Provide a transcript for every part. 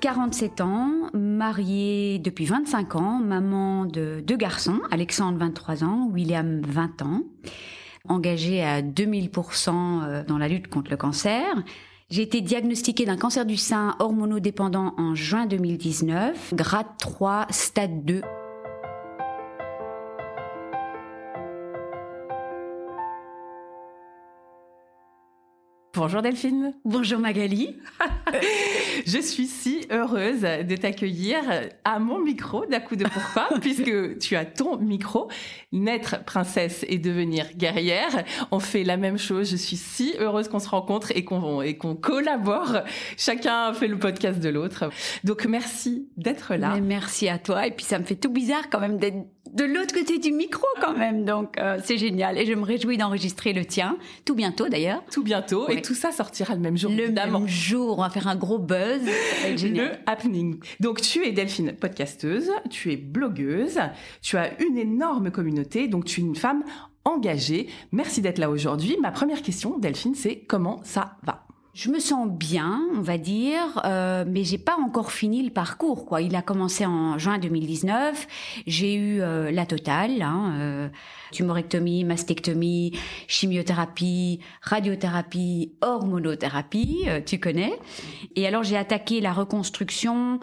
47 ans, mariée depuis 25 ans, maman de deux garçons, Alexandre 23 ans, William 20 ans, engagée à 2000% euh, dans la lutte contre le cancer. J'ai été diagnostiquée d'un cancer du sein hormonodépendant en juin 2019, grade 3, stade 2. Bonjour Delphine. Bonjour Magali. je suis si heureuse de t'accueillir à mon micro d'un coup de pourquoi, puisque tu as ton micro. Naître princesse et devenir guerrière, on fait la même chose. Je suis si heureuse qu'on se rencontre et qu'on et qu'on collabore. Chacun fait le podcast de l'autre. Donc merci d'être là. merci à toi. Et puis ça me fait tout bizarre quand même d'être de l'autre côté du micro quand même. Donc euh, c'est génial et je me réjouis d'enregistrer le tien tout bientôt d'ailleurs. Tout bientôt et tout ça sortira le même jour. Le même jour, on va faire un gros buzz. le happening. Donc tu es Delphine, podcasteuse, tu es blogueuse, tu as une énorme communauté, donc tu es une femme engagée. Merci d'être là aujourd'hui. Ma première question, Delphine, c'est comment ça va? Je me sens bien, on va dire, euh, mais j'ai pas encore fini le parcours. Quoi, il a commencé en juin 2019. J'ai eu euh, la totale, hein, euh, tumorectomie, mastectomie, chimiothérapie, radiothérapie, hormonothérapie. Euh, tu connais. Et alors j'ai attaqué la reconstruction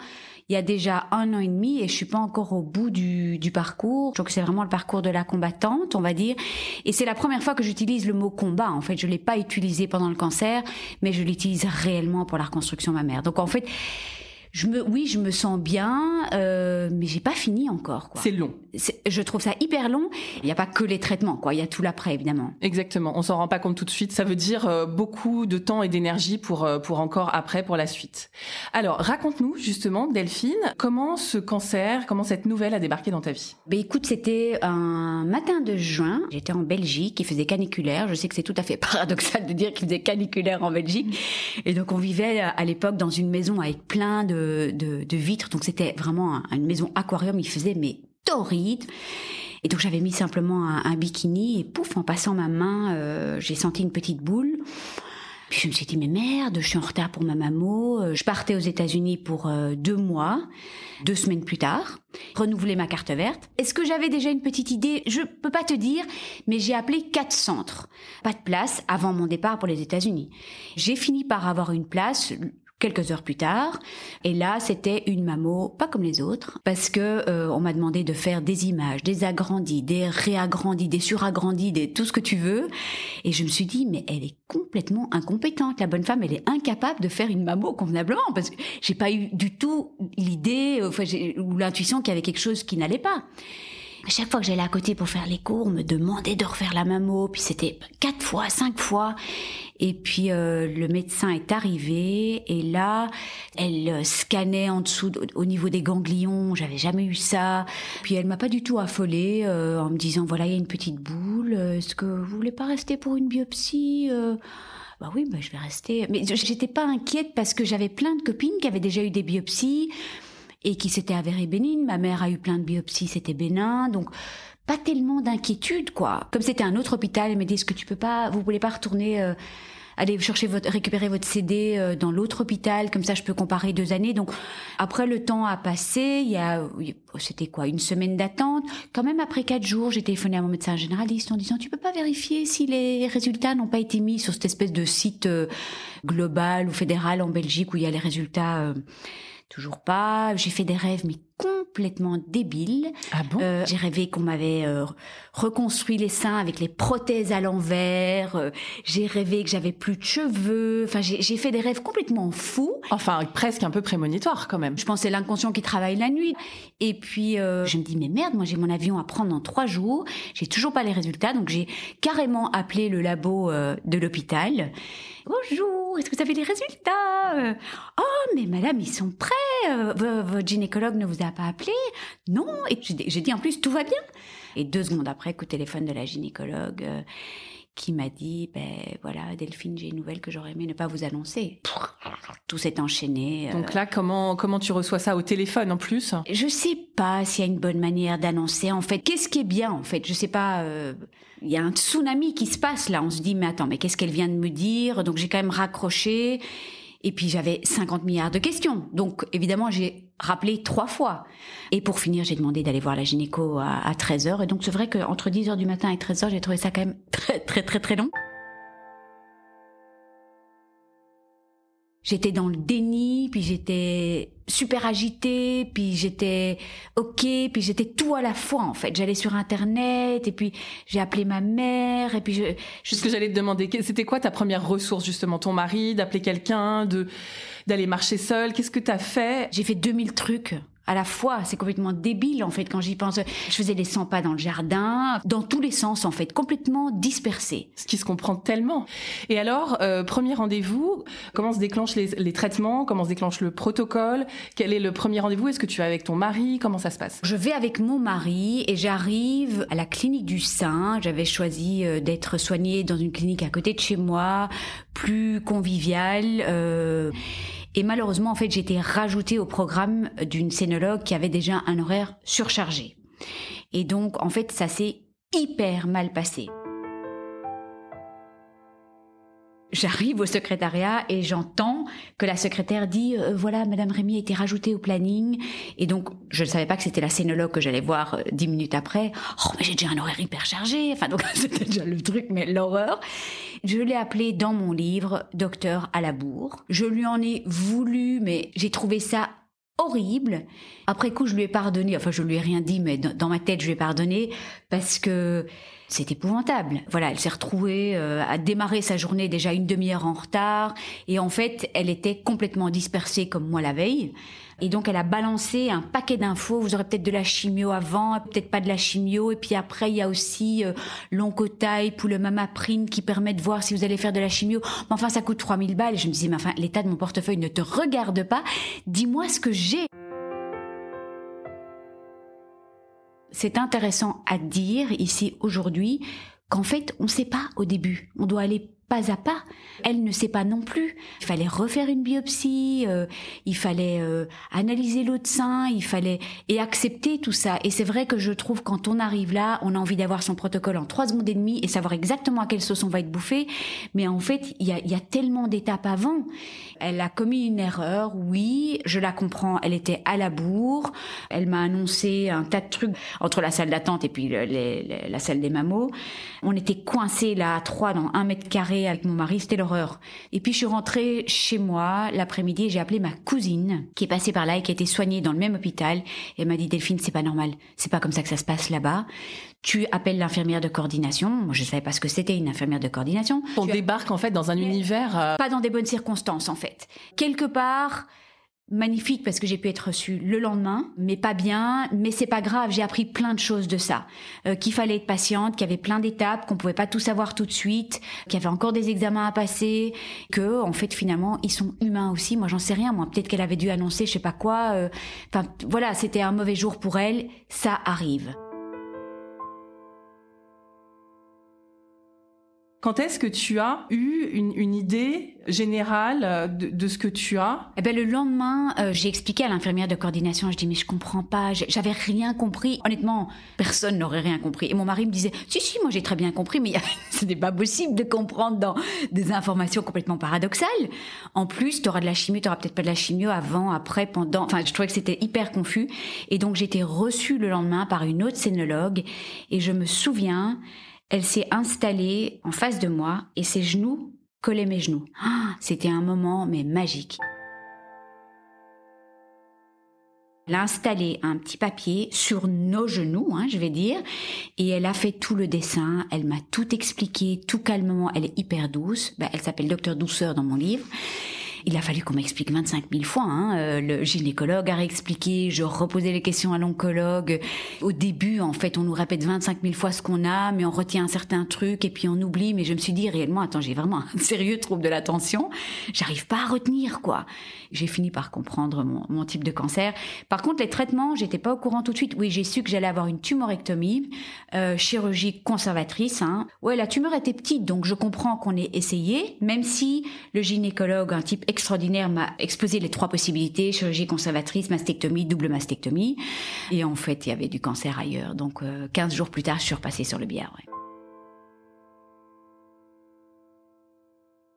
il y a déjà un an et demi et je suis pas encore au bout du, du parcours. Que c'est vraiment le parcours de la combattante, on va dire. Et c'est la première fois que j'utilise le mot combat. En fait, je l'ai pas utilisé pendant le cancer, mais je l'utilise réellement pour la reconstruction mammaire. Donc en fait, je me, oui, je me sens bien, euh, mais j'ai pas fini encore. C'est long. Je trouve ça hyper long. Il n'y a pas que les traitements, quoi. Il y a tout l'après, évidemment. Exactement. On s'en rend pas compte tout de suite. Ça veut dire euh, beaucoup de temps et d'énergie pour euh, pour encore après pour la suite. Alors, raconte-nous justement, Delphine, comment ce cancer, comment cette nouvelle a débarqué dans ta vie? Ben écoute, c'était un matin de juin. J'étais en Belgique, il faisait caniculaire. Je sais que c'est tout à fait paradoxal de dire qu'il faisait caniculaire en Belgique. Et donc on vivait à l'époque dans une maison avec plein de de, vitres. Donc c'était vraiment une maison aquarium. Il faisait mais torride. Et donc j'avais mis simplement un, bikini et pouf, en passant ma main, euh, j'ai senti une petite boule. Puis je me suis dit mais merde, je suis en retard pour ma mammo. Euh, je partais aux États-Unis pour euh, deux mois, deux semaines plus tard, renouveler ma carte verte. Est-ce que j'avais déjà une petite idée? Je peux pas te dire, mais j'ai appelé quatre centres. Pas de place avant mon départ pour les États-Unis. J'ai fini par avoir une place quelques heures plus tard. Et là, c'était une mammo pas comme les autres, parce que euh, on m'a demandé de faire des images, des agrandis, des réagrandis, des suragrandis, des tout ce que tu veux. Et je me suis dit, mais elle est complètement incompétente. La bonne femme, elle est incapable de faire une mammo convenablement, parce que j'ai pas eu du tout l'idée enfin, ou l'intuition qu'il y avait quelque chose qui n'allait pas. Chaque fois que j'allais à côté pour faire les cours, on me demandait de refaire la mammo, puis c'était quatre fois, cinq fois. Et puis euh, le médecin est arrivé et là, elle euh, scannait en dessous, au niveau des ganglions. J'avais jamais eu ça. Puis elle m'a pas du tout affolée euh, en me disant voilà il y a une petite boule. Est-ce que vous voulez pas rester pour une biopsie bah oui, bah je vais rester. Mais j'étais pas inquiète parce que j'avais plein de copines qui avaient déjà eu des biopsies et qui s'étaient avérées bénignes. Ma mère a eu plein de biopsies, c'était bénin. Donc pas tellement d'inquiétude quoi. Comme c'était un autre hôpital, m'a dit est-ce que tu peux pas, vous voulez pas retourner euh, aller chercher votre récupérer votre CD euh, dans l'autre hôpital? Comme ça je peux comparer deux années. Donc après le temps a passé, il y a c'était quoi une semaine d'attente. Quand même après quatre jours, j'ai téléphoné à mon médecin généraliste en disant tu peux pas vérifier si les résultats n'ont pas été mis sur cette espèce de site euh, global ou fédéral en Belgique où il y a les résultats. Toujours pas. J'ai fait des rêves, mais complètement débile. Ah bon? Euh, j'ai rêvé qu'on m'avait euh, reconstruit les seins avec les prothèses à l'envers. Euh, j'ai rêvé que j'avais plus de cheveux. Enfin, j'ai fait des rêves complètement fous. Enfin, presque un peu prémonitoire quand même. Je c'est l'inconscient qui travaille la nuit. Et puis, je me dis, mais merde, moi j'ai mon avion à prendre dans trois jours. J'ai toujours pas les résultats. Donc, j'ai carrément appelé le labo de l'hôpital. Bonjour, est-ce que vous avez les résultats? Oh, mais madame, ils sont prêts. vo- Votre gynécologue ne vous a pas appelé? Non. Et j'ai dit- en plus, tout va bien. Et deux secondes après, coup de téléphone de la gynécologue. euh, qui m'a dit, ben voilà, Delphine, j'ai une nouvelle que j'aurais aimé ne pas vous annoncer. Tout s'est enchaîné. euh, Donc là, comment, comment tu reçois ça au téléphone en plus? Je sais pas s'il y a une bonne manière d'annoncer. En fait, qu'est-ce qui est bien En fait, je sais pas. euh, Il y a un tsunami qui se passe là. On se dit, mais attends, mais qu'est-ce qu'elle vient de me dire? Donc j'ai quand même raccroché. Et puis j'avais 50 milliards de questions. Donc évidemment, j'ai rappelé trois fois. Et pour finir, j'ai demandé d'aller voir la gynéco à, à 13h. Et donc c'est vrai qu'entre 10h du matin et 13h, j'ai trouvé ça quand même très très très très long. J'étais dans le déni, puis j'étais super agitée, puis j'étais ok, puis j'étais tout à la fois en fait. J'allais sur internet et puis j'ai appelé ma mère et puis je, je Ce que j'allais te demander, c'était quoi ta première ressource justement? Ton mari, d'appeler quelqu'un, de d'aller marcher seul Qu'est-ce que tu as fait? J'ai fait 2000 trucs à la fois. C'est complètement débile en fait quand j'y pense. Je faisais des 100 pas dans le jardin, dans tous les sens en fait, complètement dispersée. Ce qui se comprend tellement. Et alors, euh, premier rendez-vous, comment se déclenchent les, les traitements Comment se déclenche le protocole Quel est le premier rendez-vous Est-ce que tu vas avec ton mari Comment ça se passe? Je vais avec mon mari et j'arrive à la clinique du sein. J'avais choisi euh, d'être soignée dans une clinique à côté de chez moi, plus conviviale. euh, et malheureusement, en fait, été rajoutée au programme d'une scénologue qui avait déjà un horaire surchargé. Et donc, en fait, ça s'est hyper mal passé. J'arrive au secrétariat et j'entends que la secrétaire dit euh, voilà Madame Rémy a été rajoutée au planning. Et donc je ne savais pas que c'était la scénologue que j'allais voir euh, dix minutes après. Oh mais j'ai déjà un horaire hyper chargé. Enfin donc c'était déjà le truc mais l'horreur. Je l'ai appelé dans mon livre docteur à la bourre. Je lui en ai voulu mais j'ai trouvé ça horrible. Après coup, je lui ai pardonné. Enfin, je lui ai rien dit, mais dans ma tête, je lui ai pardonné parce que c'est épouvantable. Voilà, elle s'est retrouvée euh, à démarrer sa journée déjà une demi-heure en retard et en fait, elle était complètement dispersée comme moi la veille. Et donc, elle a balancé un paquet d'infos. Vous aurez peut-être de la chimio avant, peut-être pas de la chimio. Et puis après, il y a aussi euh, l'oncotype ou le mamaprine qui permet de voir si vous allez faire de la chimio. Mais enfin, ça coûte 3000 balles. Je me disais, mais enfin, l'état de mon portefeuille ne te regarde pas. Dis-moi ce que j'ai. C'est intéressant à dire ici aujourd'hui qu'en fait, on ne sait pas au début. On doit aller pas à pas. Elle ne sait pas non plus. Il fallait refaire une biopsie, euh, il fallait euh, analyser l'eau de sein, il fallait et accepter tout ça. Et c'est vrai que je trouve quand on arrive là, on a envie d'avoir son protocole en trois secondes et demie et savoir exactement à quelle sauce on va être bouffé. Mais en fait, il y a, y a tellement d'étapes avant. Elle a commis une erreur, oui, je la comprends. Elle était à la bourre. Elle m'a annoncé un tas de trucs entre la salle d'attente et puis la salle des mammos. On était coincés là à trois dans un mètre carré avec mon mari, c'était l'horreur. Et puis je suis rentrée chez moi l'après-midi et j'ai appelé ma cousine qui est passée par là et qui a été soignée dans le même hôpital. Et elle m'a dit Delphine, c'est pas normal, c'est pas comme ça que ça se passe là-bas. Tu appelles l'infirmière de coordination. Moi, je savais pas ce que c'était une infirmière de coordination. On Tu débarque en fait dans un univers. euh, pas dans des bonnes circonstances en fait. Quelque part magnifique parce que j'ai pu être reçue le lendemain, mais pas bien, mais c'est pas grave, j'ai appris plein de choses de ça. Euh, qu'il fallait être patiente, qu'il y avait plein d'étapes, qu'on pouvait pas tout savoir tout de suite, qu'il y avait encore des examens à passer, que en fait finalement ils sont humains aussi. Moi j'en sais rien, moi peut-être qu'elle avait dû annoncer je sais pas quoi. euh, Enfin voilà, c'était un mauvais jour pour elle, ça arrive. Quand est-ce que tu as eu une, idée générale euh, de, ce que tu as? Eh ben le lendemain, euh, j'ai expliqué à l'infirmière de coordination. Je dis mais je comprends pas, j'avais rien compris. Honnêtement, personne n'aurait rien compris. Et mon mari me disait si si, moi j'ai très bien compris, mais ce n'est pas possible de comprendre dans des informations complètement paradoxales. En plus, tu auras de la chimio, tu auras peut-être pas de la chimio avant, après, pendant. Enfin, je trouvais que c'était hyper confus. Et donc été reçue le lendemain par une autre scénologue. Et je me souviens, elle s'est installée en face de moi et ses genoux collaient mes genoux. Ah, C'était un moment mais magique. Elle a installé un petit papier sur nos genoux, hein, je vais dire, et elle a fait tout le dessin. Elle m'a tout expliqué, tout calmement. Elle est hyper douce. Ben, elle s'appelle Docteur Douceur dans mon livre. Il a fallu qu'on m'explique 25 000 fois. Hein. Euh, le gynécologue a réexpliqué, je reposais les questions à l'oncologue. Au début, en fait, on nous répète 25 000 fois ce qu'on a, mais on retient un certain truc et puis on oublie. Mais je me suis dit réellement, attends, j'ai vraiment un sérieux trouble de l'attention. J'arrive pas à retenir, quoi. J'ai fini par comprendre mon, type de cancer. Par contre, les traitements, j'étais pas au courant tout de suite. Oui, j'ai su que j'allais avoir une tumorectomie, euh, chirurgie conservatrice. Hein. Ouais, la tumeur était petite, donc je comprends qu'on ait essayé, même si le gynécologue, un type extraordinaire m'a exposé les trois possibilités, chirurgie conservatrice, mastectomie, double mastectomie. Et en fait, il y avait du cancer ailleurs. Donc, 15 euh, jours plus tard, je suis repassée sur le. Ouais.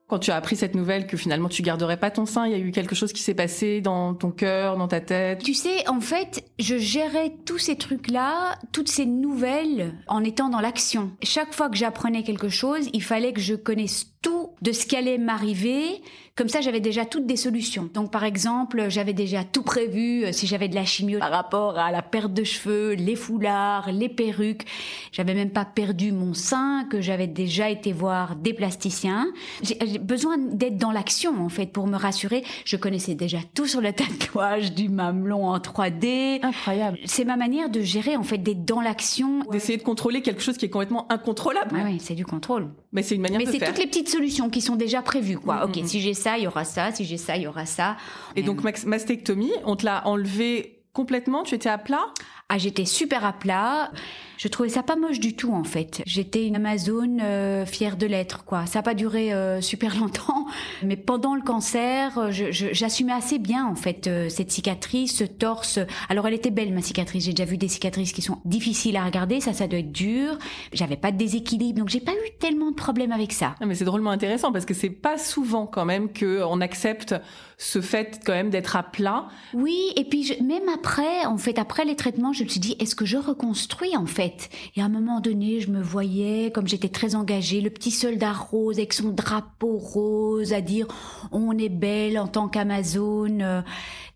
Quand tu as appris cette nouvelle que finalement tu garderais pas ton sein, il y a eu quelque chose qui s'est passé dans ton cœur, dans ta tête? Tu sais, en fait, je gérais tous ces trucs-là, toutes ces nouvelles, en étant dans l'action. Chaque fois que j'apprenais quelque chose, il fallait que je connaisse tout de ce qui allait m'arriver. Comme ça, j'avais déjà toutes des solutions. Donc, par exemple, j'avais déjà tout prévu euh, si j'avais de la chimio par rapport à la perte de cheveux, les foulards, les perruques. J'avais même pas perdu mon sein, que j'avais déjà été voir des plasticiens. J'ai besoin d'être dans l'action, en fait, pour me rassurer. Je connaissais déjà tout sur le tatouage du mamelon en 3D. Incroyable. C'est ma manière de gérer, en fait, d'être dans l'action. D'essayer de contrôler quelque chose qui est complètement incontrôlable. Ah oui, c'est du contrôle. Mais c'est une manière Mais de faire. Mais c'est toutes les petites solutions qui sont déjà prévues, quoi. Ok, si j'ai ça, il y aura ça. Si j'ai ça, il y aura ça. Et donc, mastectomie, on te l'a enlevé complètement Tu étais à plat? Ah, j'étais super à plat. Je trouvais ça pas moche du tout en fait. J'étais une Amazone euh, fière de l'être quoi. Ça n'a pas duré euh, super longtemps, mais pendant le cancer, j'assumais assez bien en fait euh, cette cicatrice, ce torse. Alors elle était belle ma cicatrice. J'ai déjà vu des cicatrices qui sont difficiles à regarder. Ça, ça doit être dur. J'avais pas de déséquilibre, donc j'ai pas eu tellement de problèmes avec ça. mais c'est drôlement intéressant parce que c'est pas souvent quand même que on accepte ce fait quand même d'être à plat. Oui, et puis je, même après, en fait, après les traitements, je me suis dit, est-ce que je reconstruis en fait? Et à un moment donné, je me voyais, comme j'étais très engagée, le petit soldat rose avec son drapeau rose, à dire, on est belle en tant qu'Amazon.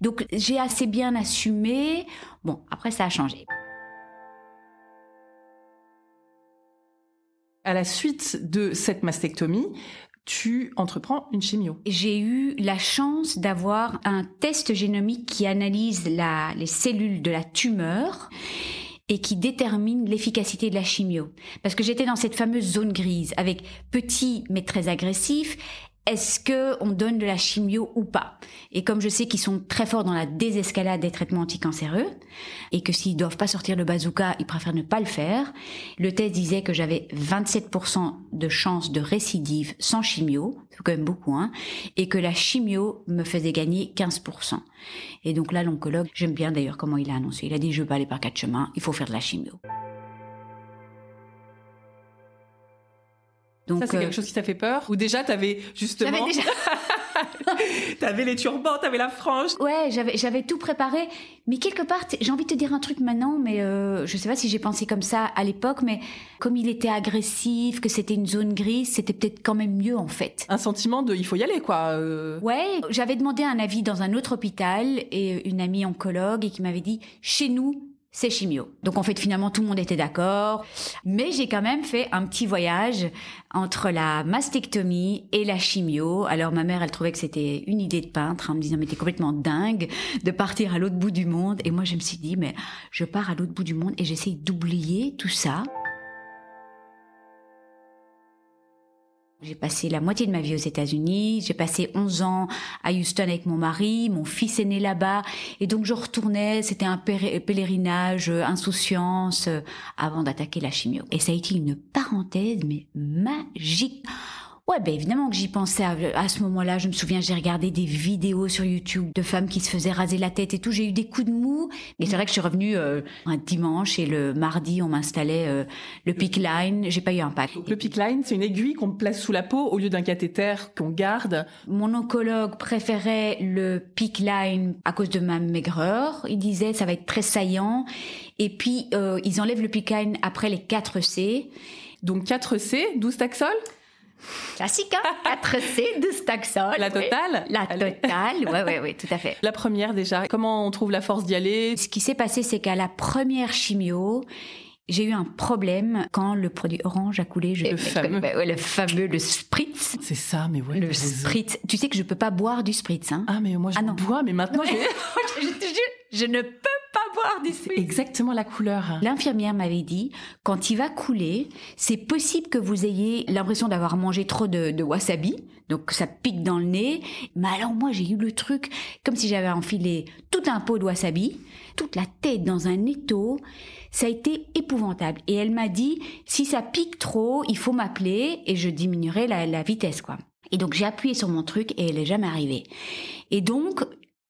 Donc j'ai assez bien assumé. Bon, après ça a changé. À la suite de cette mastectomie, tu entreprends une chimio. J'ai eu la chance d'avoir un test génomique qui analyse la, les cellules de la tumeur et qui détermine l'efficacité de la chimio. Parce que j'étais dans cette fameuse zone grise avec petit mais très agressif est-ce que on donne de la chimio ou pas? Et comme je sais qu'ils sont très forts dans la désescalade des traitements anticancéreux et que s'ils doivent pas sortir le bazooka, ils préfèrent ne pas le faire. Le test disait que j'avais 27% de chance de récidive sans chimio, c'est quand même beaucoup, hein, et que la chimio me faisait gagner 15%. Et donc là, l'oncologue, j'aime bien d'ailleurs comment il a annoncé. Il a dit je veux pas aller par quatre chemins, il faut faire de la chimio. Donc, ça, c'est quelque euh, chose qui t'a fait peur Ou déjà, t'avais justement... J'avais déjà... t'avais les turbans, t'avais la frange. Ouais, j'avais, j'avais tout préparé. Mais quelque part, j'ai envie de te dire un truc maintenant, mais euh, je sais pas si j'ai pensé comme ça à l'époque, mais comme il était agressif, que c'était une zone grise, c'était peut-être quand même mieux en fait. Un sentiment de il faut y aller quoi. Euh... Ouais, j'avais demandé un avis dans un autre hôpital et une amie oncologue et qui m'avait dit chez nous c'est chimio. Donc en fait finalement tout le monde était d'accord, mais j'ai quand même fait un petit voyage entre la mastectomie et la chimio. Alors ma mère elle trouvait que c'était une idée de peintre en me disant mais t'es complètement dingue de partir à l'autre bout du monde et moi je me suis dit mais je pars à l'autre bout du monde et j'essaye d'oublier tout ça. J'ai passé la moitié de ma vie aux États-Unis. J'ai passé 11 ans à Houston avec mon mari. Mon fils est né là-bas. Et donc, je retournais. C'était un pèlerinage, euh, insouciance, euh, avant d'attaquer la chimio. Et ça a été une parenthèse, mais magique. Ouais, ben évidemment que j'y pensais à, ce moment-là. Je me souviens, j'ai regardé des vidéos sur YouTube de femmes qui se faisaient raser la tête et tout. J'ai eu des coups de mou, mais c'est vrai que je suis revenue euh, un dimanche et le mardi, on m'installait euh, le pick line. J'ai pas eu un pack. le pick line, c'est une aiguille qu'on place sous la peau au lieu d'un cathéter qu'on garde. Mon oncologue préférait le pick line à cause de ma maigreur. Il disait ça va être très saillant. Et puis euh, ils enlèvent le pick line après les 4 C. Donc 4 C, 12 taxol Classique, hein? 4C de Staxol. La totale? La totale, oui, oui, oui, tout à fait. La première déjà, comment on trouve la force d'y aller? Ce qui s'est passé, c'est qu'à la première chimio, j'ai eu un problème quand le produit orange a coulé. Je, le fameux. Ouais, le fameux, le spritz. C'est ça, mais ouais. Le spritz. Tu sais que je peux pas boire du spritz, hein Ah, mais moi je ah, bois, mais maintenant je... je te jure, je ne peux du. Exactement la couleur. L'infirmière m'avait dit, quand il va couler, c'est possible que vous ayez l'impression d'avoir mangé trop de, de, wasabi, donc ça pique dans le nez. Mais alors moi j'ai eu le truc comme si j'avais enfilé tout un pot de wasabi, toute la tête dans un étau. Ça a été épouvantable. Et elle m'a dit, si ça pique trop, il faut m'appeler et je diminuerai la, la vitesse, quoi. Et donc j'ai appuyé sur mon truc et elle est jamais arrivée. Et donc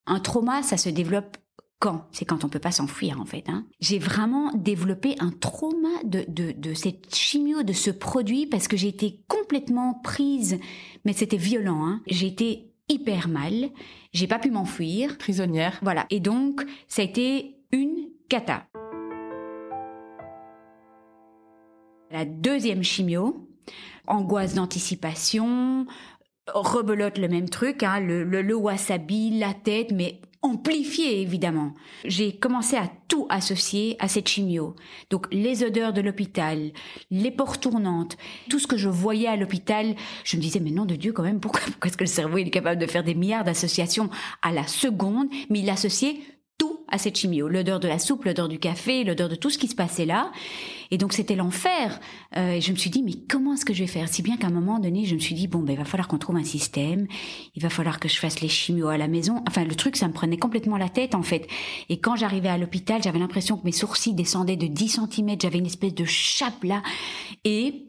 un trauma, ça se développe quand? C'est quand on peut pas s'enfuir en fait. Hein. J'ai vraiment développé un trauma de, de, de, cette chimio, de ce produit, parce que j'ai été complètement prise, mais c'était violent. Hein. J'ai été hyper mal, j'ai pas pu m'enfuir. Prisonnière. Voilà. Et donc, ça a été une cata. La deuxième chimio, angoisse d'anticipation, rebelote le même truc, hein, le, le, le, wasabi, la tête, mais amplifié évidemment. J'ai commencé à tout associer à cette chimio. Donc les odeurs de l'hôpital, les portes tournantes, tout ce que je voyais à l'hôpital, je me disais mais non de Dieu quand même, pourquoi, pourquoi est-ce que le cerveau est capable de faire des milliards d'associations à la seconde, mais il associait à cette chimio. L'odeur de la soupe, l'odeur du café, l'odeur de tout ce qui se passait là. Et donc c'était l'enfer. Euh, et je me suis dit, mais comment est-ce que je vais faire? Si bien qu'à un moment donné, je me suis dit, bon, ben, il va falloir qu'on trouve un système. Il va falloir que je fasse les chimios à la maison. Enfin, le truc, ça me prenait complètement la tête, en fait. Et quand j'arrivais à l'hôpital, j'avais l'impression que mes sourcils descendaient de 10 cm. J'avais une espèce de chape là. Et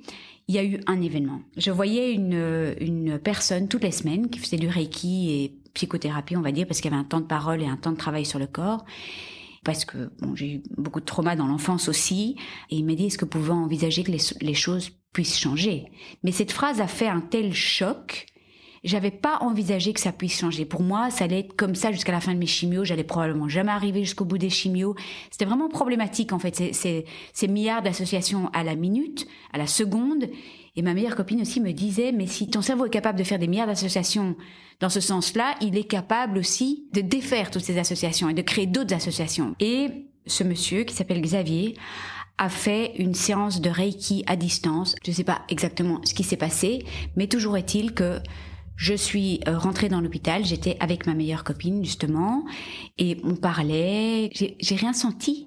il y a eu un événement. Je voyais une, une personne toutes les semaines qui faisait du Reiki et psychothérapie, on va dire, parce qu'il y avait un temps de parole et un temps de travail sur le corps. Parce que bon, j'ai eu beaucoup de trauma dans l'enfance aussi. Et il m'a dit, est-ce que pouvez envisager que les, choses puissent changer? Mais cette phrase a fait un tel choc j'avais pas envisagé que ça puisse changer. Pour moi, ça allait être comme ça jusqu'à la fin de mes chimios. J'allais probablement jamais arriver jusqu'au bout des chimios. C'était vraiment problématique, en fait. C'est ces milliards d'associations à la minute, à la seconde. Et ma meilleure copine aussi me disait, mais si ton cerveau est capable de faire des milliards d'associations dans ce sens-là, il est capable aussi de défaire toutes ces associations et de créer d'autres associations. Et ce monsieur, qui s'appelle Xavier, a fait une séance de Reiki à distance. Je ne sais pas exactement ce qui s'est passé, mais toujours est-il que je suis euh, rentrée dans l'hôpital, j'étais avec ma meilleure copine justement, et on parlait, j'ai rien senti.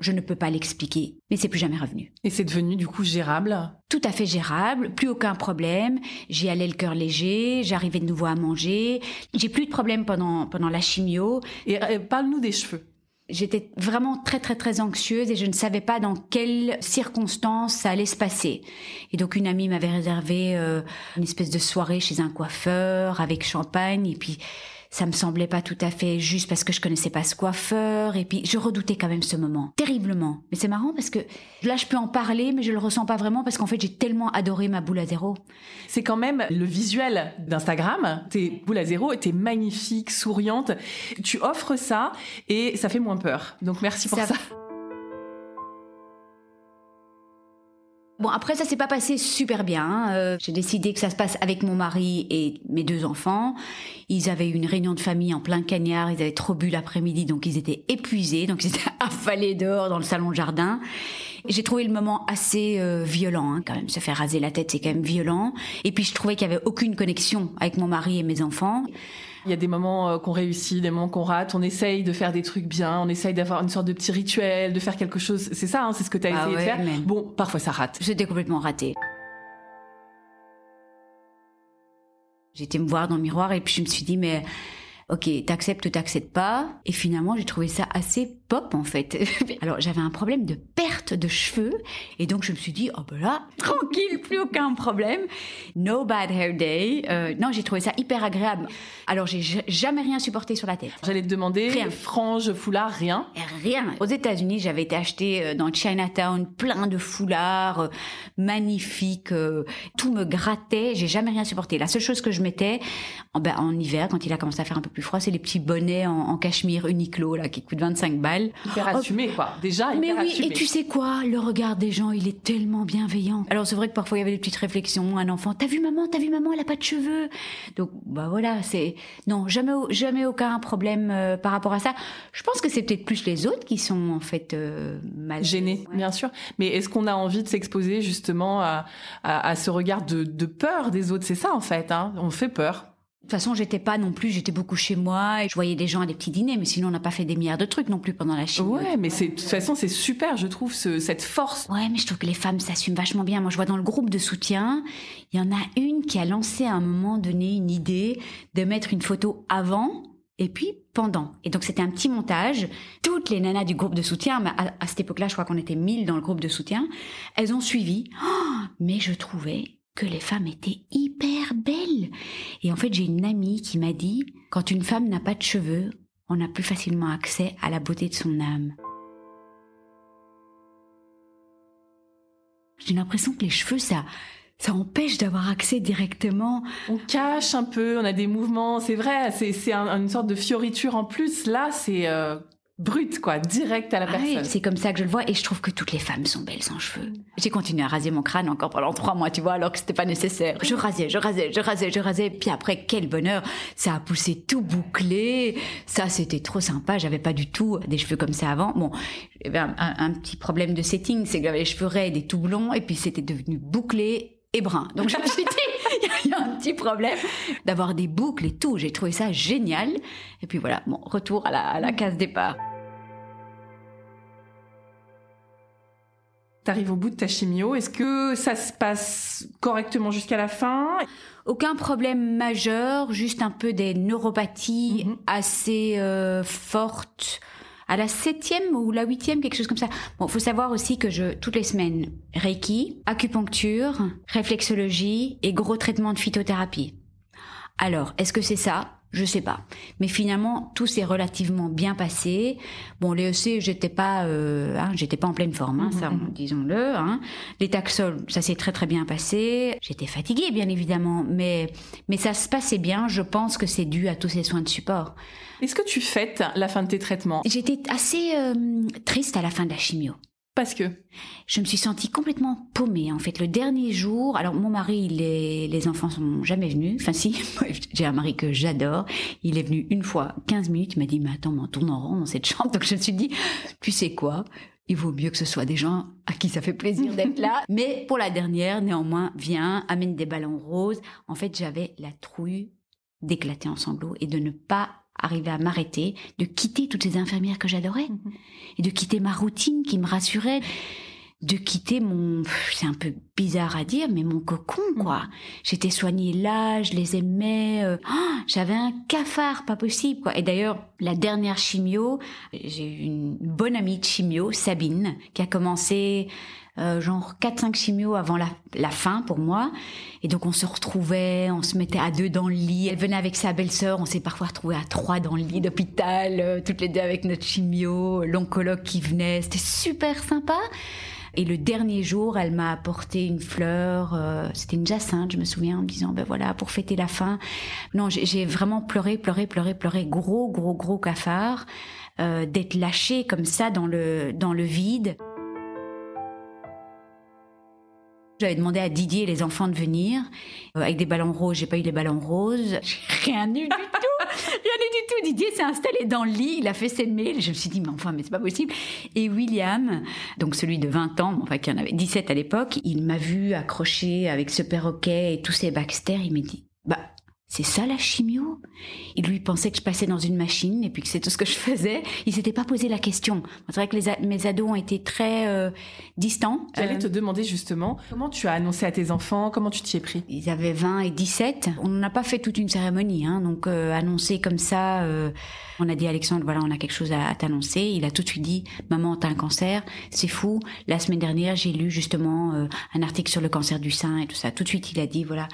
Je ne peux pas l'expliquer, mais c'est plus jamais revenu. Et c'est devenu du coup gérable? Tout à fait gérable, plus aucun problème. J'y allais le cœur léger, j'arrivais de nouveau à manger. J'ai plus de problème pendant pendant la chimio. Et euh, parle-nous des cheveux. J'étais vraiment très très très anxieuse et je ne savais pas dans quelles circonstances ça allait se passer. Et donc une amie m'avait réservé euh, une espèce de soirée chez un coiffeur avec champagne et puis ça me semblait pas tout à fait juste parce que je connaissais pas ce coiffeur et puis je redoutais quand même ce moment terriblement. Mais c'est marrant parce que là je peux en parler mais je le ressens pas vraiment parce qu'en fait j'ai tellement adoré ma boule à zéro. C'est quand même le visuel d'Instagram. Tes boules à zéro étaient magnifiques, souriantes. Tu offres ça et ça fait moins peur. Donc merci pour ça. Bon, après, ça s'est pas passé super bien. Hein. Euh, j'ai décidé que ça se passe avec mon mari et mes deux enfants. Ils avaient une réunion de famille en plein cagnard. Ils avaient trop bu l'après-midi, donc ils étaient épuisés. Donc ils étaient affalés dehors dans le salon de jardin. J'ai trouvé le moment assez euh, violent, hein, quand même. Se faire raser la tête, c'est quand même violent. Et puis je trouvais qu'il y avait aucune connexion avec mon mari et mes enfants. Il y a des moments euh, qu'on réussit, des moments qu'on rate. On essaye de faire des trucs bien, on essaye d'avoir une sorte de petit rituel, de faire quelque chose. C'est ça, hein, c'est ce que tu as ah essayé de faire. Bon, parfois ça rate. J'étais complètement ratée. J'étais me voir dans le miroir et puis je me suis dit, mais ok, t'acceptes ou t'acceptes pas. Et finalement, j'ai trouvé ça assez pop en fait. Alors j'avais un problème de perte de cheveux et donc je me suis dit, oh ben là, tranquille, plus aucun problème. No bad hair day. Euh, non, j'ai trouvé ça hyper agréable. Alors j'ai jamais rien supporté sur la tête. J'allais te demander, rien. frange, foulard, rien? Rien. Aux États-Unis, j'avais été acheter euh, dans Chinatown plein de foulards euh, magnifiques. tout me grattait. J'ai jamais rien supporté. La seule chose que je mettais En, ben, en hiver, quand il a commencé à faire un peu plus froid, c'est les petits bonnets en, cachemire Uniqlo là qui coûtent 25 balles. Hyper assumé quoi. Déjà Mais oui, et tu sais quoi? Le regard des gens, il est tellement bienveillant. Alors c'est vrai que parfois il y avait des petites réflexions. Un enfant, t'as vu maman, t'as vu maman, elle a pas de cheveux. Donc bah voilà, c'est non jamais jamais aucun problème euh, par rapport à ça. Je pense que c'est peut-être plus les autres qui sont en fait euh, mal gênés, bien sûr. Mais est-ce qu'on a envie de s'exposer justement à, à, ce regard de, de peur des autres? C'est ça en fait. Hein on fait peur. De toute façon, j'étais pas non plus, j'étais beaucoup chez moi et je voyais des gens à des petits dîners, mais sinon on n'a pas fait des milliards de trucs non plus pendant la Chine. Ouais, mais c'est de toute façon c'est super, je trouve cette force. Ouais, mais je trouve que les femmes s'assument vachement bien. Moi, je vois dans le groupe de soutien, il y en a une qui a lancé à un moment donné une idée de mettre une photo avant et puis pendant. Et donc c'était un petit montage. Toutes les nanas du groupe de soutien, à, à cette époque-là, je crois qu'on était 1000 dans le groupe de soutien, elles ont suivi. Oh, mais je trouvais que les femmes étaient hyper belles. Et en fait, j'ai une amie qui m'a dit, quand une femme n'a pas de cheveux, on a plus facilement accès à la beauté de son âme. J'ai l'impression que les cheveux, ça, ça empêche d'avoir accès directement. On cache un peu, on a des mouvements, c'est vrai, c'est une sorte de fioriture en plus. Là, c'est euh, brut, quoi, direct à la ah personne. c'est comme ça que je le vois et je trouve que toutes les femmes sont belles sans cheveux. J'ai continué à raser mon crâne encore pendant trois mois, tu vois, alors que c'était pas nécessaire. Je rasais, je rasais, je rasais, je rasais. Puis après, quel bonheur, ça a poussé tout bouclé. Ça, c'était trop sympa. J'avais pas du tout des cheveux comme ça avant. Bon, j'avais un, petit problème de setting, c'est que j'avais les cheveux raides et tout blonds et puis c'était devenu bouclé et brun. Donc je me suis dit, il y a un petit problème d'avoir des boucles et tout. J'ai trouvé ça génial. Et puis voilà, bon, retour à la, à la case départ. T'arrives au bout de ta chimio. Est-ce que ça se passe correctement jusqu'à la fin? Aucun problème majeur, juste un peu des neuropathies mhm. assez euh, fortes. À la septième ou la huitième, quelque chose comme ça. Bon, faut savoir aussi que je toutes les semaines Reiki, acupuncture, réflexologie et gros traitement de phytothérapie. Alors, est-ce que c'est ça? Je sais pas. Mais finalement, tout s'est relativement bien passé. Bon, l'EEC, j'étais pas, euh, hein, j'étais pas en pleine forme, hein, ça, mhm. disons-le. Hein. Les taxols, ça s'est très très bien passé. J'étais fatiguée, bien évidemment, mais mais ça se passait bien. Je pense que c'est dû à tous ces soins de support. Est-ce que tu fêtes la fin de tes traitements? J'étais assez euh, triste à la fin de la chimio. Parce que je me suis sentie complètement paumée. En fait, le dernier jour, alors mon mari, les, les enfants sont jamais venus. Enfin si, j'ai un mari que j'adore. Il est venu une fois, 15 minutes. Il m'a dit, mais attends, on tourne en rond dans cette chambre. Donc je me suis dit, tu sais quoi? Il vaut mieux que ce soit des gens à qui ça fait plaisir d'être là. Mais pour la dernière, néanmoins, viens, amène des ballons roses. En fait, j'avais la trouille d'éclater en sanglots et de ne pas arriver à m'arrêter, de quitter toutes ces infirmières que j'adorais, mhm. et de quitter ma routine qui me rassurait, de quitter mon, c'est un peu bizarre à dire, mais mon cocon, mhm. quoi. J'étais soignée là, je les aimais, euh, ah, j'avais un cafard, pas possible, quoi. Et d'ailleurs, la dernière chimio, j'ai eu une bonne amie de chimio, Sabine, qui a commencé euh, genre 4-5 chimios avant la, fin pour moi. Et donc on se retrouvait, on se mettait à deux dans le lit. Elle venait avec sa belle-sœur, on s'est parfois retrouvés à trois dans le lit d'hôpital, euh, toutes les deux avec notre chimio, l'oncologue qui venait. C'était super sympa. Et le dernier jour, elle m'a apporté une fleur, euh, c'était une jacinthe, je me souviens, en me disant, ben voilà, pour fêter la fin. Non, j'ai vraiment pleuré, pleuré, pleuré, pleuré, gros, gros, gros cafard, d'être lâché comme ça dans le, dans le vide. J'avais demandé à Didier et les enfants de venir euh, avec des ballons roses. J'ai pas eu les ballons roses. Rien eu du tout. Rien eu du tout. Didier s'est installé dans le lit. Il a fait ses mails. Je me suis dit, mais enfin, mais c'est pas possible. Et William, donc celui de 20 ans, enfin, qui en avait 17 à l'époque, il m'a vu accroché avec ce perroquet et tous ces Baxter. Il m'a dit, c'est ça la chimio? Il lui pensait que je passais dans une machine et puis que c'est tout ce que je faisais. Il s'était pas posé la question. C'est vrai que les mes ados ont été très euh, distants. J'allais te demander justement comment tu as annoncé à tes enfants, comment tu t'y es pris? Ils avaient 20 et 17. On n'a pas fait toute une cérémonie, hein, donc euh, annoncer comme ça. Euh, on a dit à Alexandre, voilà, on a quelque chose à, t'annoncer. Il a tout de suite dit, maman, t'as un cancer, c'est fou. La semaine dernière, j'ai lu justement un article sur le cancer du sein et tout ça. Tout de suite, il a dit, voilà,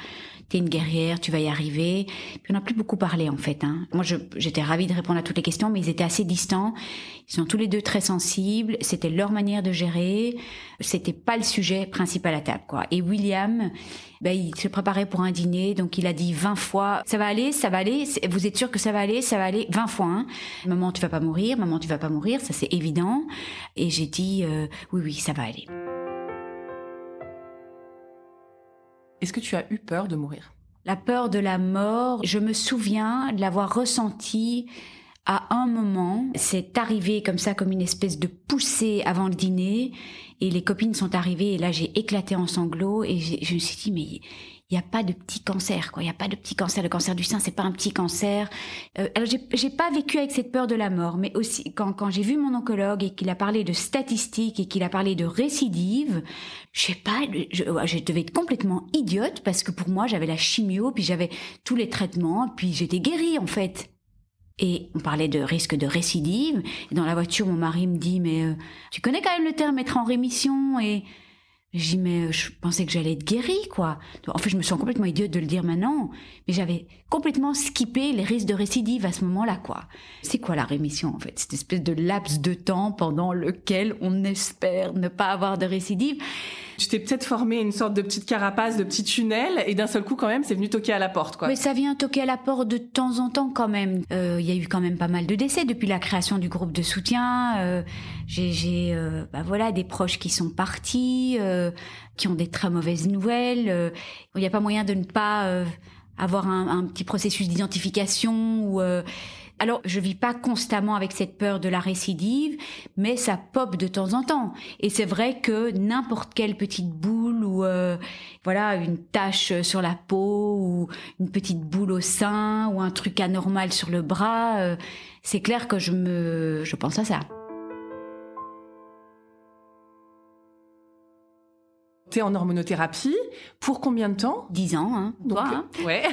t'es une guerrière, tu vas y arriver. Puis on n'a plus beaucoup parlé en fait. Hein. Moi, j'étais ravie de répondre à toutes les questions, mais ils étaient assez distants. Ils sont tous les deux très sensibles. C'était leur manière de gérer. C'était pas le sujet principal à table, quoi. Et William, ben, il se préparait pour un dîner, donc il a dit 20 fois, ça va aller, ça va aller, vous êtes sûr que ça va aller, ça va aller, 20 fois. Hein. Maman, tu vas pas mourir, maman, tu vas pas mourir, ça c'est évident. Et j'ai dit, euh, oui, oui, ça va aller. Est-ce que tu as eu peur de mourir? La peur de la mort, je me souviens de l'avoir ressentie à un moment. C'est arrivé comme ça, comme une espèce de poussée avant le dîner. Et les copines sont arrivées et là j'ai éclaté en sanglots et je me suis dit mais il n'y a pas de petit cancer, quoi. Il n'y a pas de petit cancer. Le cancer du sein, c'est pas un petit cancer. Euh, alors, j'ai pas vécu avec cette peur de la mort, mais aussi quand, j'ai vu mon oncologue et qu'il a parlé de statistiques et qu'il a parlé de récidive, je sais pas, je, devais être complètement idiote parce que pour moi, j'avais la chimio, puis j'avais tous les traitements, puis j'étais guérie, en fait. Et on parlait de risque de récidive. Dans la voiture, mon mari me dit, mais euh, tu connais quand même le terme être en rémission et dis, mais euh, je pensais que j'allais être guérie, quoi. En fait, je me sens complètement idiote de le dire maintenant, mais j'avais complètement skippé les risques de récidive à ce moment-là, quoi. C'est quoi la rémission, en fait? Cette espèce de laps de temps pendant lequel on espère ne pas avoir de récidive? Tu t'es peut-être formé une sorte de petite carapace, de petit tunnel, et d'un seul coup, quand même, c'est venu toquer à la porte, quoi. Mais ça vient toquer à la porte de temps en temps, quand même. Euh, il y a eu quand même pas mal de décès depuis la création du groupe de soutien. Euh, j'ai, euh, bah voilà, des proches qui sont partis, euh, qui ont des très mauvaises nouvelles. Il n'y a pas moyen de ne pas avoir un, un, petit processus d'identification ou alors, je vis pas constamment avec cette peur de la récidive, mais ça pop de temps en temps. Et c'est vrai que n'importe quelle petite boule ou euh, voilà une tache sur la peau ou une petite boule au sein ou un truc anormal sur le bras, euh, c'est clair que je me, je pense à ça. T'es en hormonothérapie pour combien de temps? 10 ans, hein, toi. hein ouais.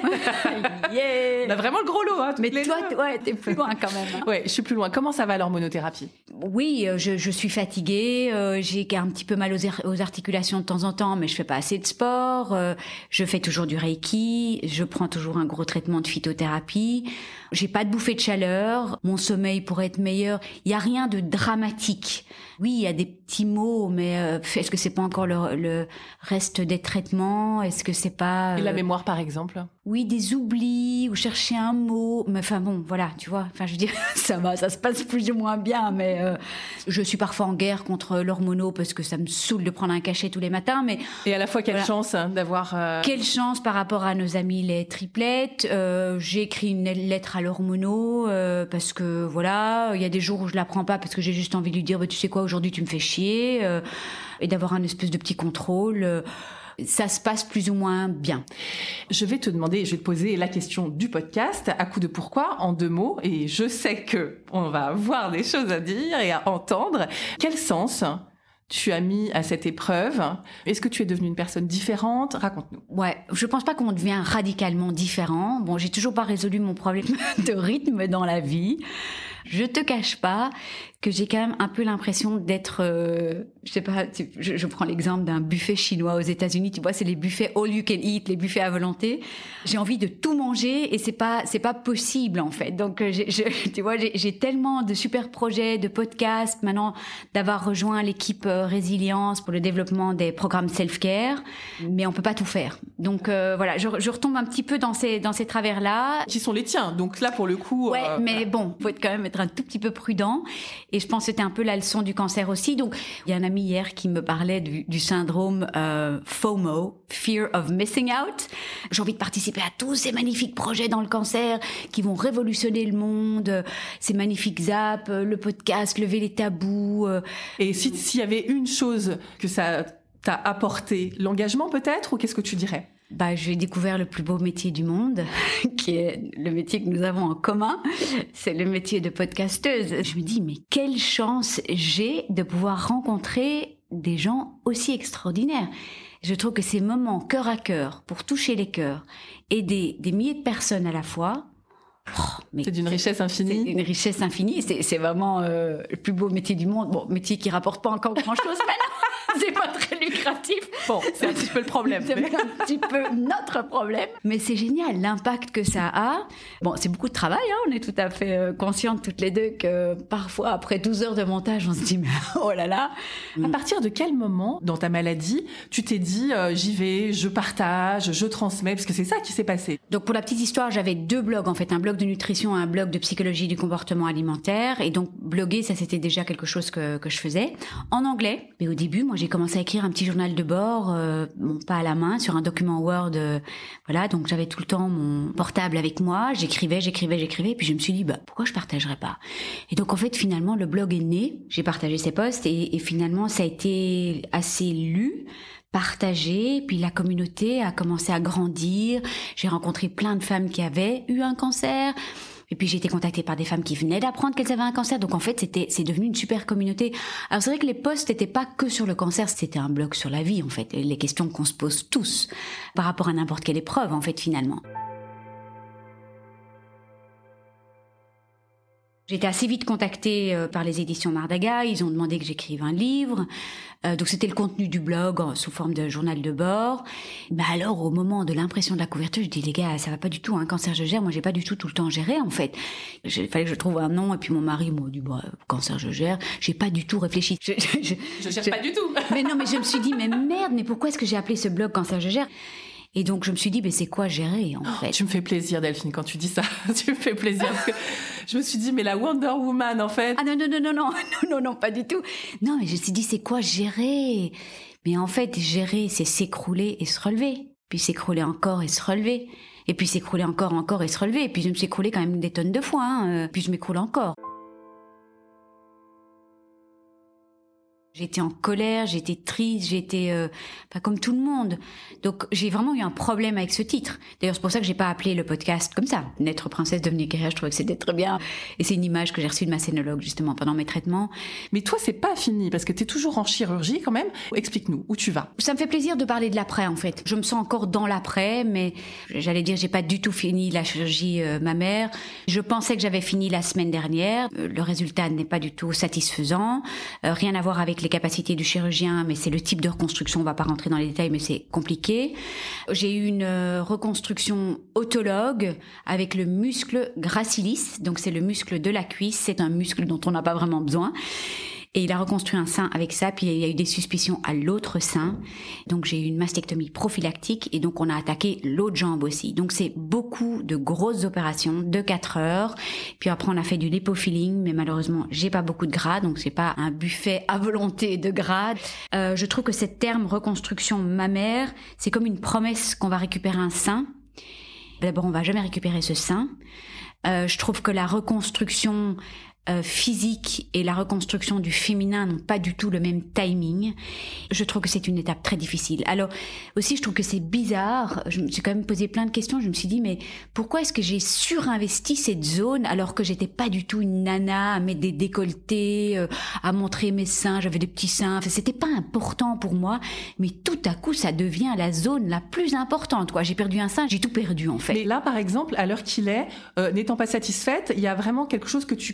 On a vraiment le gros lot, hein, Mais toi, ouais, t'es plus loin quand même. Hein. Ouais, je suis plus loin. Comment ça va l'hormonothérapie? Oui, euh, je, je, suis fatiguée, euh, j'ai un petit peu mal aux, aux, articulations de temps en temps, mais je fais pas assez de sport. Euh, je fais toujours du reiki, je prends toujours un gros traitement de phytothérapie. J'ai pas de bouffée de chaleur, mon sommeil pourrait être meilleur. Il y a rien de dramatique. Oui, il y a des petits mots, mais euh, est-ce que c'est pas encore le, le reste des traitements? Est-ce que c'est pas Et la mémoire, par exemple? Oui, des oublis ou chercher un mot. Mais enfin bon, voilà, tu vois. Enfin, je dire, ça va, ça se passe plus ou moins bien, mais euh, je suis parfois en guerre contre l'hormono parce que ça me saoule de prendre un cachet tous les matins. Mais et à la fois, quelle chance hein, d'avoir. Euh, quelle chance par rapport à nos amis les triplettes. J'ai écrit une lettre à l'hormono parce que voilà, il y a des jours où je la prends pas parce que j'ai juste envie de lui dire, bah, tu sais quoi, aujourd'hui tu me fais chier, euh, et d'avoir un espèce de petit contrôle. Euh, ça se passe plus ou moins bien. Je vais te demander, je vais te poser la question du podcast à coup de pourquoi en deux mots et je sais que on va avoir des choses à dire et à entendre. Quel sens tu as mis à cette épreuve Est-ce que tu es devenue une personne différente? Raconte-nous. Ouais, je pense pas qu'on devient radicalement différent. Bon, j'ai toujours pas résolu mon problème de rythme dans la vie. Je te cache pas que j'ai quand même un peu l'impression d'être, euh, je sais pas, je, je prends l'exemple d'un buffet chinois aux États-Unis. Tu vois, c'est les buffets all you can eat, les buffets à volonté. J'ai envie de tout manger et c'est pas, c'est pas possible en fait. Donc, euh, je, tu vois, j'ai tellement de super projets, de podcasts maintenant, d'avoir rejoint l'équipe euh, résilience pour le développement des programmes self-care, mais on peut pas tout faire. Donc voilà, je, je, retombe un petit peu dans ces dans ces travers là. Qui sont les tiens. Donc là, pour le coup. Ouais, mais bon, faut être quand même être un tout petit peu prudent. Et je pense que c'était un peu la leçon du cancer aussi. Donc, il y a un ami hier qui me parlait du, syndrome euh, FOMO, Fear of Missing Out. J'ai envie de participer à tous ces magnifiques projets dans le cancer qui vont révolutionner le monde, ces magnifiques apps, le podcast, lever les tabous. Euh. Et s'il y avait une chose que ça t'a apporté, l'engagement peut-être, ou qu'est-ce que tu dirais? Bah, j'ai découvert le plus beau métier du monde, qui est le métier que nous avons en commun. C'est le métier de podcasteuse. Je me dis, mais quelle chance j'ai de pouvoir rencontrer des gens aussi extraordinaires. Je trouve que ces moments cœur à cœur pour toucher les cœurs, aider des milliers de personnes à la fois, oh, c'est d'une richesse infinie. C'est une richesse infinie. C'est vraiment euh, le plus beau métier du monde. Bon, métier qui rapporte pas encore grand chose maintenant. c'est pas très lucratif. Bon, c'est un petit peu le problème. C'est un petit peu notre problème. Mais c'est génial, l'impact que ça a. Bon, c'est beaucoup de travail, hein. on est tout à fait euh, conscientes toutes les deux que parfois, après 12 heures de montage, on se dit, mais oh là là. À partir de quel moment, dans ta maladie, tu t'es dit, euh, j'y vais, je partage, je transmets, parce que c'est ça qui s'est passé. Donc pour la petite histoire, j'avais deux blogs, en fait, un blog de nutrition et un blog de psychologie du comportement alimentaire. Et donc, bloguer, ça c'était déjà quelque chose que, que je faisais. En anglais, mais au début, moi j'ai commencé à écrire un petit journal de bord, euh, pas à la main, sur un document Word. Euh, voilà, donc j'avais tout le temps mon portable avec moi, j'écrivais, j'écrivais, j'écrivais, puis je me suis dit, bah, pourquoi je partagerais pas? Et donc en fait, finalement, le blog est né, j'ai partagé ces posts, et finalement, ça a été assez lu partagé, puis la communauté a commencé à grandir. J'ai rencontré plein de femmes qui avaient eu un cancer. Et puis j'ai été contactée par des femmes qui venaient d'apprendre qu'elles avaient un cancer. Donc en fait, c'était c'est devenu une super communauté. Alors c'est vrai que les posts n'étaient pas que sur le cancer, c'était un blog sur la vie en fait, les questions qu'on se pose tous par rapport à n'importe quelle épreuve en fait finalement. J'ai été assez vite contactée euh, par les éditions Mardaga. Ils ont demandé que j'écrive un livre. Euh, donc c'était le contenu du blog sous forme de journal de bord. Mais alors au moment de l'impression de la couverture, je dis les gars, ça va pas du tout. Un hein, cancer je gère. Moi j'ai pas du tout tout le temps géré en fait. Il fallait que je trouve un nom et puis mon mari m'a dit bah, cancer je gère. J'ai pas du tout réfléchi. Je, je, je gère pas du tout. mais non mais je me suis dit mais merde mais pourquoi est-ce que j'ai appelé ce blog cancer je gère? Et donc je me suis dit, mais c'est quoi gérer en oh, fait Tu me fais plaisir Delphine quand tu dis ça. tu me fais plaisir. Parce que je me suis dit, mais la Wonder Woman en fait. Ah non, non, non, non, non, non, non, non pas du tout. Non, mais je me suis dit, c'est quoi gérer? Mais en fait, gérer, c'est s'écrouler et se relever. Puis s'écrouler encore et se relever. Et puis s'écrouler encore, encore et se relever. Et puis je me suis écroulée quand même des tonnes de fois. Hein. Euh, puis je m'écroule encore. J'étais en colère, j'étais triste, j'étais euh, pas comme tout le monde. Donc j'ai vraiment eu un problème avec ce titre. D'ailleurs c'est pour ça que j'ai pas appelé le podcast comme ça. Naître princesse devenue guerrière, je trouvais que c'était très bien. Et c'est une image que j'ai reçue de ma scénologue justement pendant mes traitements. Mais toi c'est pas fini parce que tu es toujours en chirurgie quand même. Explique-nous où tu vas? Ça me fait plaisir de parler de l'après en fait. Je me sens encore dans l'après, mais j'allais dire j'ai pas du tout fini la chirurgie euh, mammaire. Je pensais que j'avais fini la semaine dernière. Euh, le résultat n'est pas du tout satisfaisant. Euh, rien à voir avec les capacités du chirurgien, mais c'est le type de reconstruction. On va pas rentrer dans les détails, mais c'est compliqué. J'ai eu une euh, reconstruction autologue avec le muscle gracilis, donc c'est le muscle de la cuisse. C'est un muscle dont on n'a pas vraiment besoin. Et il a reconstruit un sein avec ça, puis il y a eu des suspicions à l'autre sein. Donc j'ai eu une mastectomie prophylactique et donc on a attaqué l'autre jambe aussi. Donc c'est beaucoup de grosses opérations de 4 heures. Puis après on a fait du lipofilling, mais malheureusement j'ai pas beaucoup de gras, donc c'est pas un buffet à volonté de gras. Euh, je trouve que cette terme reconstruction mammaire, c'est comme une promesse qu'on va récupérer un sein. D'abord on va jamais récupérer ce sein. Euh, je trouve que la reconstruction euh, physique et la reconstruction du féminin n'ont pas du tout le même timing. Je trouve que c'est une étape très difficile. Alors aussi, je trouve que c'est bizarre. Je me suis quand même posé plein de questions. Je me suis dit, mais pourquoi est-ce que j'ai surinvesti cette zone alors que j'étais pas du tout une nana à mettre des décolletés, euh, à montrer mes seins, j'avais des petits seins. Enfin, c'était pas important pour moi. Mais tout à coup, ça devient la zone la plus importante. Quoi, j'ai perdu un sein, j'ai tout perdu en fait. Mais là, par exemple, à l'heure qu'il est, euh, n'étant pas satisfaite, il y a vraiment quelque chose que tu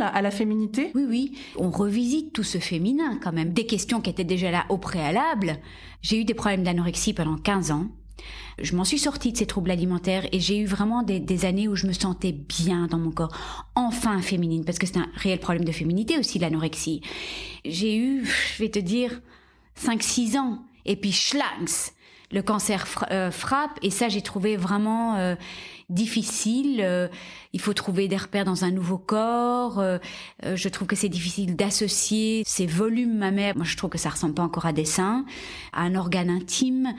à la féminité? Oui, oui. On revisite tout ce féminin quand même. Des questions qui étaient déjà là au préalable. J'ai eu des problèmes d'anorexie pendant 15 ans. Je m'en suis sortie de ces troubles alimentaires et j'ai eu vraiment des, années où je me sentais bien dans mon corps, enfin féminine, parce que c'est un réel problème de féminité aussi, l'anorexie. J'ai eu, je vais te dire, 5-6 ans, et puis schlanks, le cancer euh, frappe, et ça j'ai trouvé vraiment euh, difficile. Euh, il faut trouver des repères dans un nouveau corps. Euh, euh, je trouve que c'est difficile d'associer ces volumes mammaires. Moi, je trouve que ça ressemble pas encore à des seins, à un organe intime.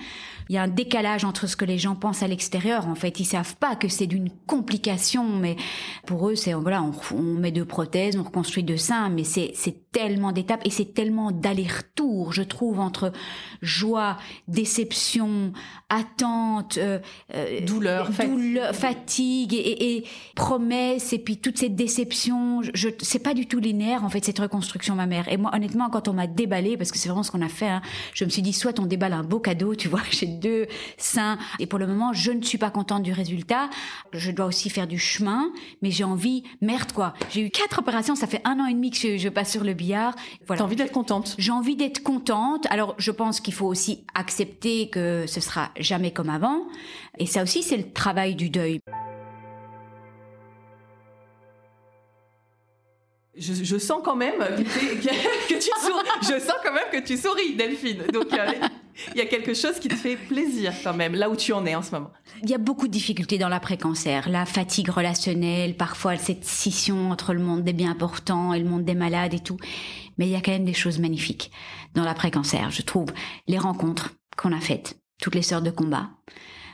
Il y a un décalage entre ce que les gens pensent à l'extérieur. En fait, ils savent pas que c'est d'une complication, mais pour eux, c'est voilà, on, met deux prothèses, on reconstruit deux seins, mais c'est c'est tellement d'étapes et c'est tellement d'aller-retour, je trouve, entre joie, déception, attente, douleur, douleur fatigue et, et, promesses et puis toutes ces déceptions. Je, c'est pas du tout linéaire en fait cette reconstruction ma mère. Et moi honnêtement quand on m'a déballé parce que c'est vraiment ce qu'on a fait, hein, je me suis dit soit on déballe un beau cadeau, tu vois, j'ai deux seins et pour le moment je ne suis pas contente du résultat. Je dois aussi faire du chemin, mais j'ai envie merde quoi. J'ai eu quatre opérations, ça fait un an et demi que je, je passe sur le billard. Voilà. T'as envie d'être contente? J'ai envie d'être contente. Alors je pense qu'il faut aussi accepter que ce sera jamais comme avant. Et ça aussi, c'est le travail du deuil. Je, sens quand même que, tu souris. Je sens quand même que tu souris, Delphine. Donc il y a quelque chose qui te fait plaisir quand même, là où tu en es en ce moment. Il y a beaucoup de difficultés dans l'après-cancer. La fatigue relationnelle, parfois cette scission entre le monde des bien portants et le monde des malades et tout. Mais il y a quand même des choses magnifiques dans l'après-cancer, je trouve. Les rencontres qu'on a faites, toutes les sœurs de combat,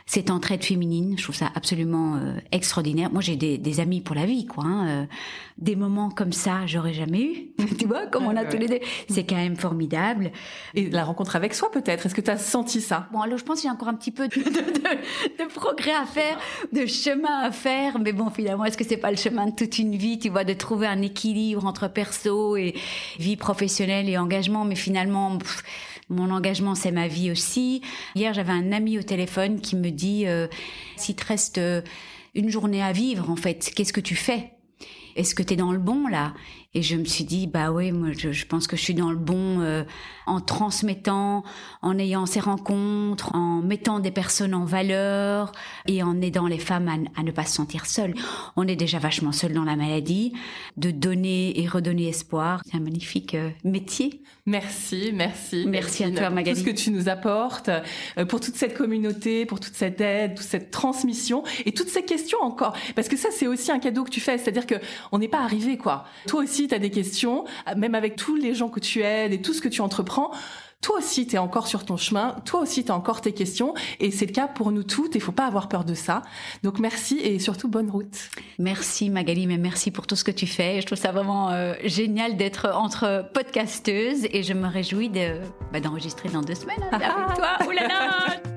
cette entraide féminine, je trouve ça absolument euh, extraordinaire. Moi, j'ai des, des, amis pour la vie, quoi. Hein, euh, des moments comme ça, j'aurais jamais eu. tu vois, comme on a tous les deux. C'est quand même formidable. Et la rencontre avec soi, peut-être. Est-ce que tu as senti ça? Bon, alors je pense qu'il y a encore un petit peu de, de, de, de, progrès à faire, de chemin à faire. Mais bon, finalement, est-ce que c'est pas le chemin de toute une vie, tu vois, de trouver un équilibre entre perso et vie professionnelle et engagement? Mais finalement, mon engagement, c'est ma vie aussi. Hier, j'avais un ami au téléphone qui me dit, euh, s'il te reste euh, une journée à vivre, en fait, qu'est-ce que tu fais? Est-ce que tu es dans le bon là? Et je me suis dit, bah oui, moi, je, je, pense que je suis dans le bon euh, en transmettant, en ayant ces rencontres, en mettant des personnes en valeur et en aidant les femmes à, à ne pas se sentir seules. On est déjà vachement seules dans la maladie. De donner et redonner espoir, c'est un magnifique euh, métier. Merci, merci. Merci à toi, Magali. Pour tout ce que tu nous apportes, euh, pour toute cette communauté, pour toute cette aide, toute cette transmission et toutes ces questions encore. Parce que ça, c'est aussi un cadeau que tu fais. C'est-à-dire que on n'est pas arrivé, quoi. Toi aussi, tu as des questions, même avec tous les gens que tu aides et tout ce que tu entreprends, toi aussi, tu es encore sur ton chemin, toi aussi, tu as encore tes questions, et c'est le cas pour nous toutes, il faut pas avoir peur de ça. Donc merci et surtout bonne route. Merci Magali, mais merci pour tout ce que tu fais. Je trouve ça vraiment euh, génial d'être entre podcasteuses, et je me réjouis de, bah, d'enregistrer dans deux semaines hein, avec toi. Si